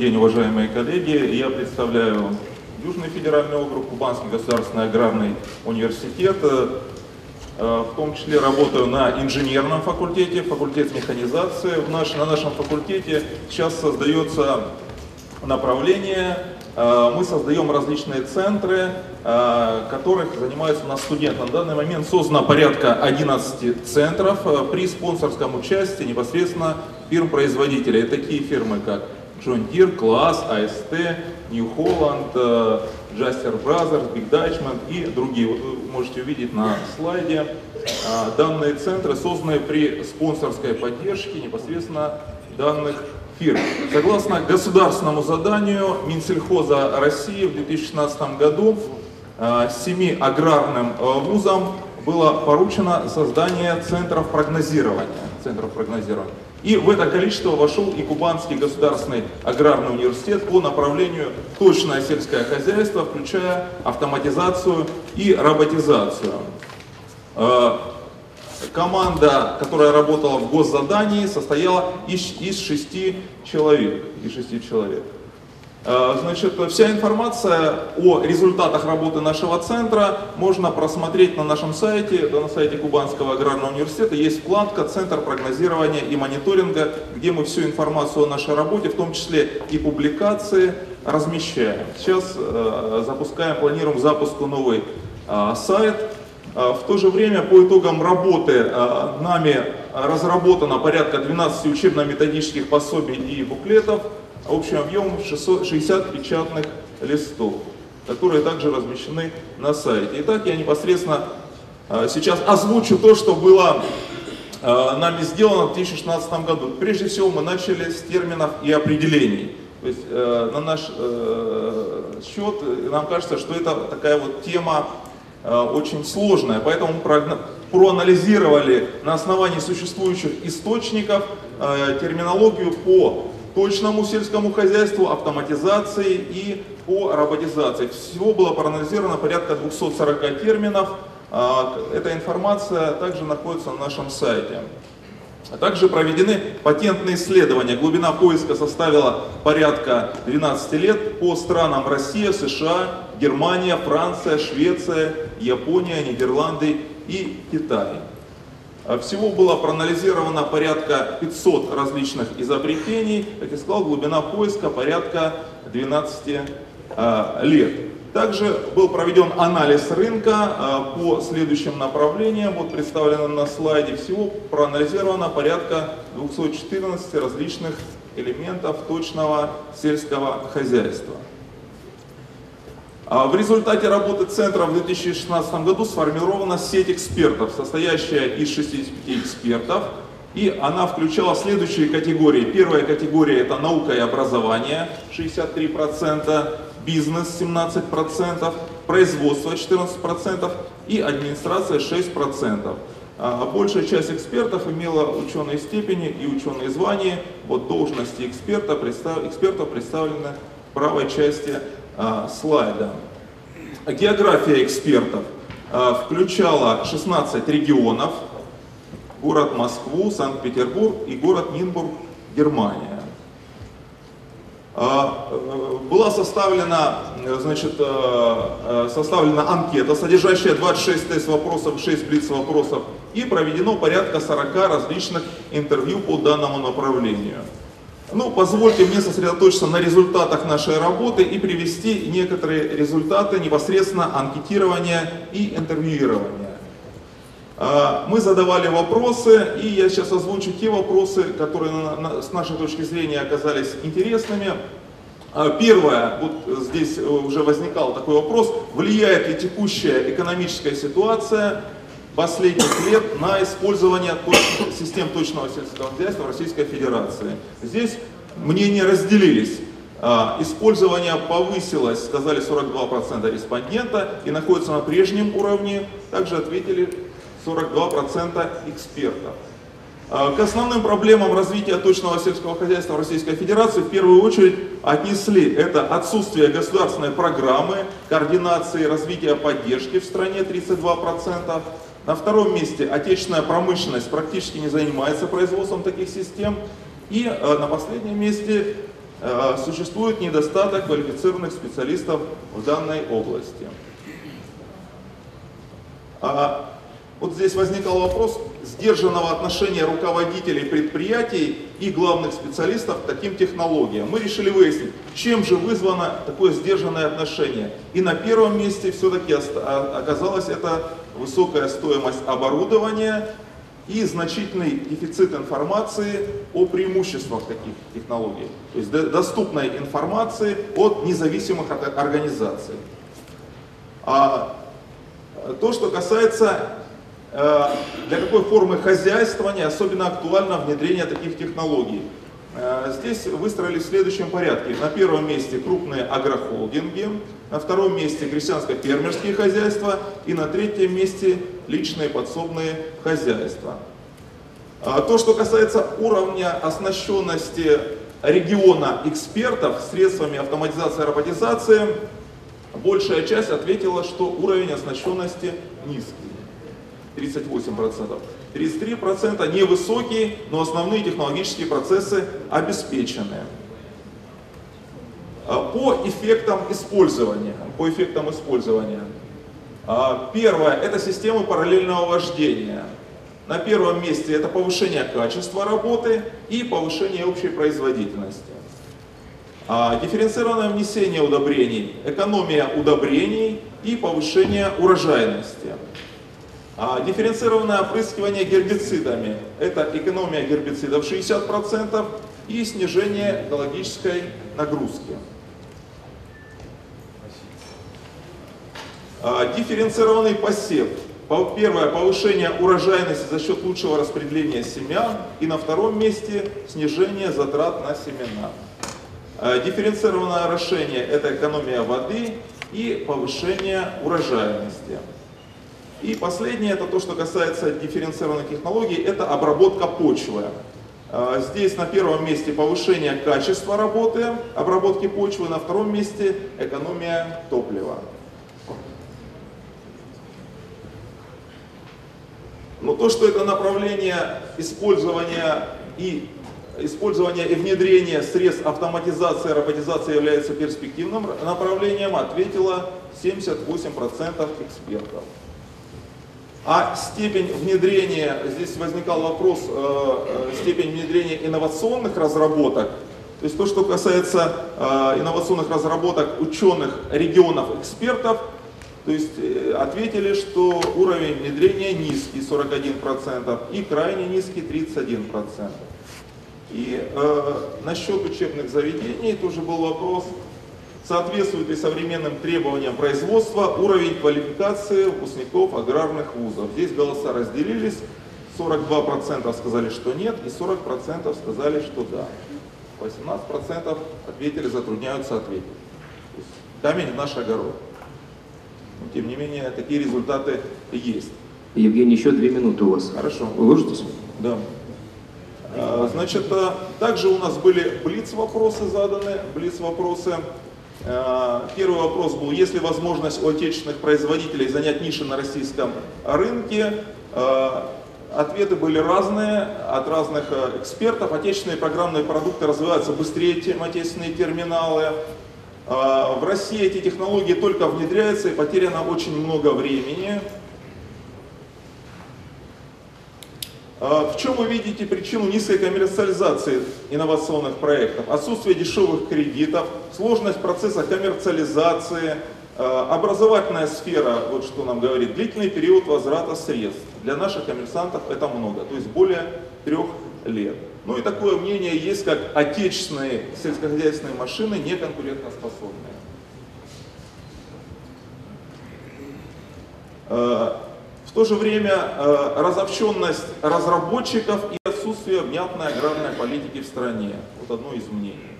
день, уважаемые коллеги. Я представляю Южный федеральный округ, Кубанский государственный аграрный университет. Э, в том числе работаю на инженерном факультете, факультет механизации. В наш, на нашем факультете сейчас создается направление, э, мы создаем различные центры, э, которых занимаются у нас студенты. На данный момент создано порядка 11 центров при спонсорском участии непосредственно фирм-производителей. Такие фирмы, как John Deere, Class, AST, New Holland, Jaster Brothers, Big Dutchman и другие. Вот вы можете увидеть на слайде. А, данные центры созданы при спонсорской поддержке непосредственно данных фирм. Согласно государственному заданию Минсельхоза России в 2016 году а, семи аграрным а, вузам было поручено создание центров прогнозирования. Центров прогнозирования. И в это количество вошел и Кубанский государственный аграрный университет по направлению точное сельское хозяйство, включая автоматизацию и роботизацию. Э, команда, которая работала в госзадании, состояла из, из шести человек. Из шести человек. Э, значит, вся информация о результатах работы нашего центра можно просмотреть на нашем сайте, на сайте Кубанского аграрного университета. Есть вкладка «Центр прогнозирования и мониторинга», где мы всю информацию о нашей работе, в том числе и публикации, размещаем. Сейчас э, запускаем, планируем запуску новый э, сайт. В то же время по итогам работы нами разработано порядка 12 учебно-методических пособий и буклетов, общим объемом 660 печатных листов, которые также размещены на сайте. Итак, я непосредственно э, сейчас озвучу то, что было э, нами сделано в 2016 году. Прежде всего мы начали с терминов и определений. То есть э, на наш счет нам кажется, что это такая вот тема очень сложная, поэтому мы проанализировали на основании существующих источников терминологию по точному сельскому хозяйству, автоматизации и по роботизации. Всего было проанализировано порядка 240 терминов. А, эта информация также находится на нашем сайте. А также проведены патентные исследования. Глубина поиска составила порядка 12 лет по странам Россия, США, Германия, Франция, Швеция, Япония, Нидерланды и Китай. А всего было проанализировано порядка 500 различных изобретений. Как я сказал, глубина поиска порядка 12 а, лет. Также был проведен анализ рынка а, по следующим направлениям. Вот представлено на слайде. Всего проанализировано порядка 214 различных элементов точного сельского хозяйства. А в результате работы центра в 2016 году сформирована сеть экспертов, состоящая из 65 экспертов, и она включала следующие категории. Первая категория это наука и образование 63%, бизнес 17%, производство 14% и администрация 6%. А большая часть экспертов имела ученые степени и ученые звания. Вот должности эксперта, экспертов представлены в правой части слайда. География экспертов а, включала 16 регионов, город Москву, Санкт-Петербург и город Нинбург, Германия. А, была составлена, значит, составлена анкета, содержащая 26 тест-вопросов, 6 блиц-вопросов, и проведено порядка 40 различных интервью по данному направлению. Ну, позвольте мне сосредоточиться на результатах нашей работы и привести некоторые результаты непосредственно анкетирования и интервьюирования. А, мы задавали вопросы, и я сейчас озвучу те вопросы, которые с нашей точки зрения оказались интересными. А, первое, вот здесь уже возникал такой вопрос, влияет ли текущая экономическая ситуация последних лет на использование систем точного сельского хозяйства в Российской Федерации. Здесь мнения разделились. А, использование повысилось, сказали 42% респондента, и находится на прежнем уровне, также ответили 42% экспертов. А, к основным проблемам развития точного сельского хозяйства в Российской Федерации в первую очередь отнесли это отсутствие государственной программы, координации развития поддержки в стране 32%, на втором месте отечественная промышленность практически не занимается производством таких систем. И э, на последнем месте э, существует недостаток квалифицированных специалистов в данной области. А, вот здесь возникал вопрос сдержанного отношения руководителей предприятий и главных специалистов к таким технологиям. Мы решили выяснить, чем же вызвано такое сдержанное отношение. И на первом месте все-таки а, оказалось это высокая стоимость оборудования и значительный дефицит информации о преимуществах таких технологий. То есть доступной информации от независимых организаций. А то, что касается Э, для какой формы хозяйствования особенно актуально внедрение таких технологий. Э, здесь выстроили в следующем порядке. На первом месте крупные агрохолдинги, на втором месте крестьянско-фермерские хозяйства и на третьем месте личные подсобные хозяйства. А то, что касается уровня оснащенности региона экспертов средствами автоматизации и роботизации, большая часть ответила, что уровень оснащенности низкий. 38%. 33% невысокие, но основные технологические процессы обеспечены. А, по эффектам использования. По эффектам использования. А, первое – это системы параллельного вождения. На первом месте это повышение качества работы и повышение общей производительности. А, дифференцированное внесение удобрений, экономия удобрений и повышение урожайности. А дифференцированное опрыскивание гербицидами – это экономия гербицидов 60% и снижение экологической нагрузки. А, дифференцированный посев. Первое – повышение урожайности за счет лучшего распределения семян. И на втором месте – снижение затрат на семена. А, дифференцированное орошение – это экономия воды и повышение урожайности. И последнее, это то, что касается дифференцированных технологий, это обработка почвы. А, здесь на первом месте повышение качества работы, обработки почвы, на втором месте экономия топлива. Но то, что это направление использования и использование и внедрение средств автоматизации и роботизации является перспективным направлением, ответило 78% экспертов. А степень внедрения, здесь возникал вопрос, э, э, степень внедрения инновационных разработок, то есть то, что касается э, инновационных разработок ученых, регионов, экспертов, то есть э, ответили, что уровень внедрения низкий 41% и крайне низкий 31%. И э, насчет учебных заведений тоже был вопрос, соответствует ли современным требованиям производства уровень квалификации выпускников аграрных вузов. Здесь голоса разделились, 42% сказали, что нет, и 40% сказали, что да. 18% ответили, затрудняются ответить. Камень в наш огород. Но, тем не менее, такие результаты есть. Евгений, еще две минуты у вас. Хорошо. Уложитесь? Да. А, значит, а, также у нас были блиц-вопросы заданы, блиц-вопросы. Э, первый вопрос был, есть ли возможность у отечественных производителей занять ниши на российском рынке? Э, ответы были разные от разных э, экспертов. Отечественные программные продукты развиваются быстрее, чем отечественные терминалы. В России эти технологии только внедряются и потеряно очень много времени. А, в чем вы видите причину низкой коммерциализации инновационных проектов? Отсутствие дешевых кредитов, сложность процесса коммерциализации, а, образовательная сфера, вот что нам говорит, длительный период возврата средств. Для наших коммерсантов это много, то есть более трех лет. Ну и такое мнение есть, как отечественные сельскохозяйственные машины не конкурентоспособные. А, в то же время э, разобщенность разработчиков и отсутствие внятной аграрной политики в стране. Вот одно из мнений.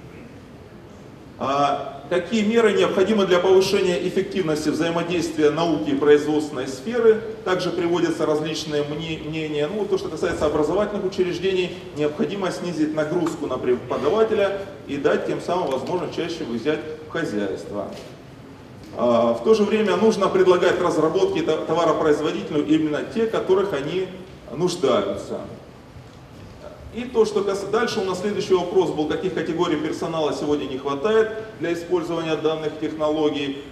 А какие меры необходимы для повышения эффективности взаимодействия науки и производственной сферы? Также приводятся различные мнения. Ну, то, что касается образовательных учреждений, необходимо снизить нагрузку на преподавателя и дать тем самым возможность чаще взять в хозяйство. А, в то же время нужно предлагать разработки товаропроизводителю именно те, которых они нуждаются. И то, что касается... Дальше у нас следующий вопрос был, каких категорий персонала сегодня не хватает для использования данных технологий.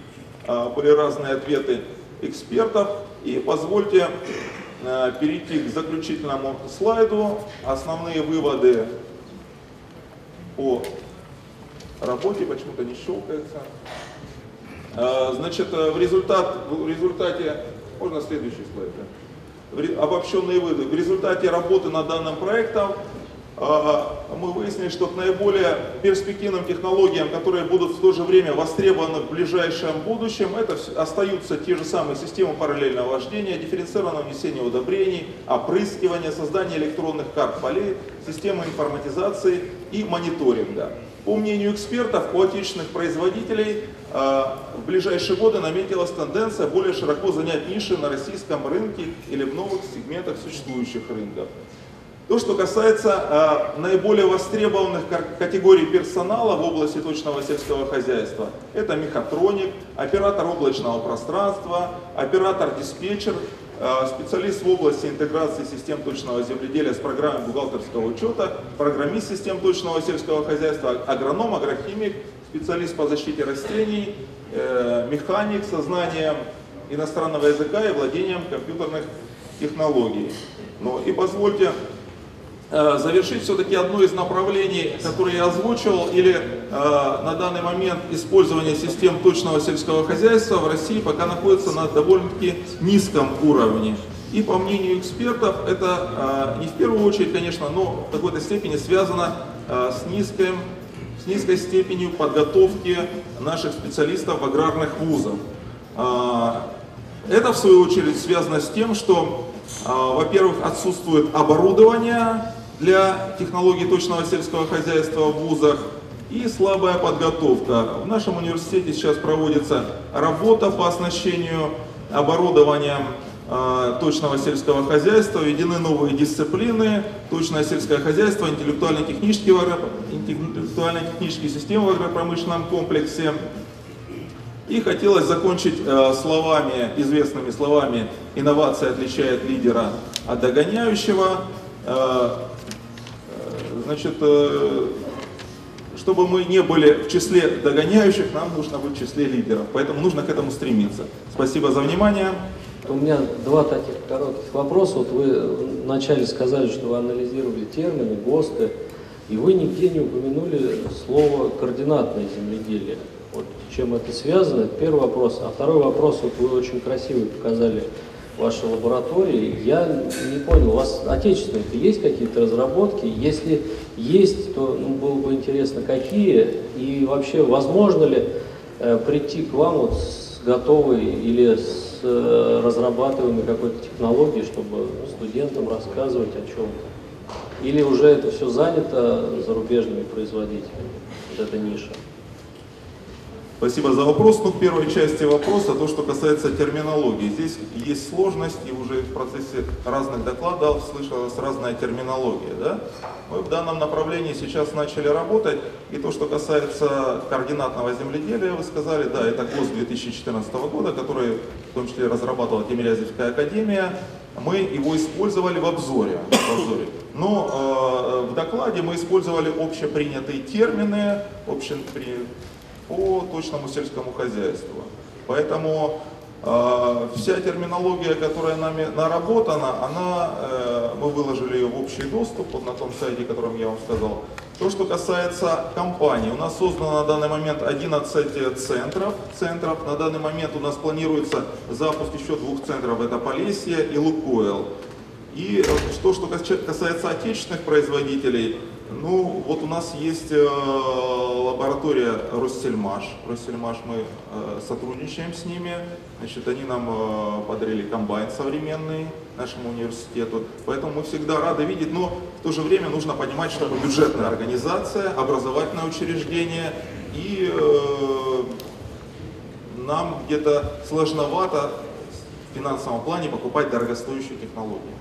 А, были разные ответы экспертов. И позвольте а, перейти к заключительному слайду. Основные выводы по работе, почему-то не щелкается. А, значит, в, результат, в результате, можно следующий слайд, да? обобщенные выводы. В результате работы над данным проектом а, мы выяснили, что к наиболее перспективным технологиям, которые будут в то же время востребованы в ближайшем будущем, это остаются те же самые системы параллельного вождения, дифференцированного внесения удобрений, опрыскивания, создания электронных карт полей, системы информатизации и мониторинга. По мнению экспертов, у отечественных производителей а, в ближайшие годы наметилась тенденция более широко занять ниши на российском рынке или в новых сегментах существующих рынков. То, что касается э, наиболее востребованных категорий персонала в области точного сельского хозяйства, это мехатроник, оператор облачного пространства, оператор-диспетчер, Э, специалист в области интеграции систем точного земледелия с программой бухгалтерского учета, программист систем точного сельского хозяйства, агроном, агрохимик, специалист по защите растений, э, механик со знанием иностранного языка и владением компьютерных технологий. Ну и позвольте завершить все-таки одно из направлений, которое я озвучил, или э, на данный момент использование систем точного сельского хозяйства в России пока находится на довольно-таки низком уровне. И по мнению экспертов, это э, не в первую очередь, конечно, но в какой-то степени связано э, с, низким, с низкой степенью подготовки наших специалистов в аграрных вузах. Э, это, в свою очередь, связано с тем, что, э, во-первых, отсутствует оборудование, для технологий точного сельского хозяйства в вузах и слабая подготовка. В нашем университете сейчас проводится работа по оснащению оборудованием э, точного сельского хозяйства, введены новые дисциплины, точное сельское хозяйство, интеллектуально-технические, интеллектуально-технические системы в агропромышленном комплексе. И хотелось закончить э, словами, известными словами «инновация отличает лидера от догоняющего». Э, Значит, э, чтобы мы не были в числе догоняющих, нам нужно быть в числе лидеров. Поэтому нужно к этому стремиться. Спасибо за внимание. У меня два таких коротких вопроса. Вот вы вначале сказали, что вы анализировали термины, ГОСТы, и вы нигде не упомянули слово «координатное земледелие». Вот чем это связано? Первый вопрос. А второй вопрос, вот вы очень красиво показали вашей лаборатории. Я не понял, у вас отечественные есть какие-то разработки? Если есть, то ну, было бы интересно, какие? И вообще, возможно ли э, прийти к вам вот с готовой или с э, разрабатываемой какой-то технологией, чтобы студентам рассказывать о чем-то? Или уже это все занято зарубежными производителями, вот эта ниша? Спасибо за вопрос. Ну, к первой части вопроса, то, что касается терминологии. Здесь есть сложность, и уже в процессе разных докладов слышалась разная терминология. Да? Мы в данном направлении сейчас начали работать, и то, что касается координатного земледелия, вы сказали, да, это ГОС 2014 года, который в том числе разрабатывала Тимирязевская академия, мы его использовали в обзоре. В обзоре. Но э, в докладе мы использовали общепринятые термины, общепринятые по точному сельскому хозяйству. Поэтому э, вся терминология, которая нами наработана, она, э, мы выложили ее в общий доступ вот на том сайте, о котором я вам сказал. То, что касается компании, у нас создано на данный момент 11 центров. центров. На данный момент у нас планируется запуск еще двух центров, это Полесье и Лукойл. И то, что касается отечественных производителей, ну, вот у нас есть э, лаборатория Россельмаш. Россельмаш мы э, сотрудничаем с ними. Значит, они нам э, подарили комбайн современный нашему университету. Поэтому мы всегда рады видеть, но в то же время нужно понимать, что мы бюджетная организация, образовательное учреждение, и э, нам где-то сложновато в финансовом плане покупать дорогостоящие технологии.